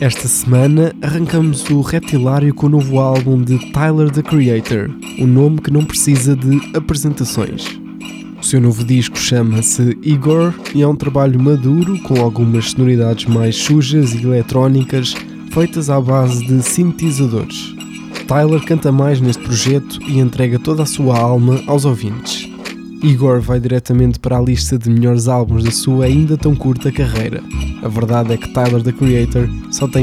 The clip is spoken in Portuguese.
Esta semana arrancamos o Reptilário com o novo álbum de Tyler the Creator, um nome que não precisa de apresentações. O seu novo disco chama-se Igor e é um trabalho maduro com algumas sonoridades mais sujas e eletrónicas feitas à base de sintetizadores. Tyler canta mais neste projeto e entrega toda a sua alma aos ouvintes. Igor vai diretamente para a lista de melhores álbuns da sua ainda tão curta carreira. A verdade é que Tyler the Creator só tem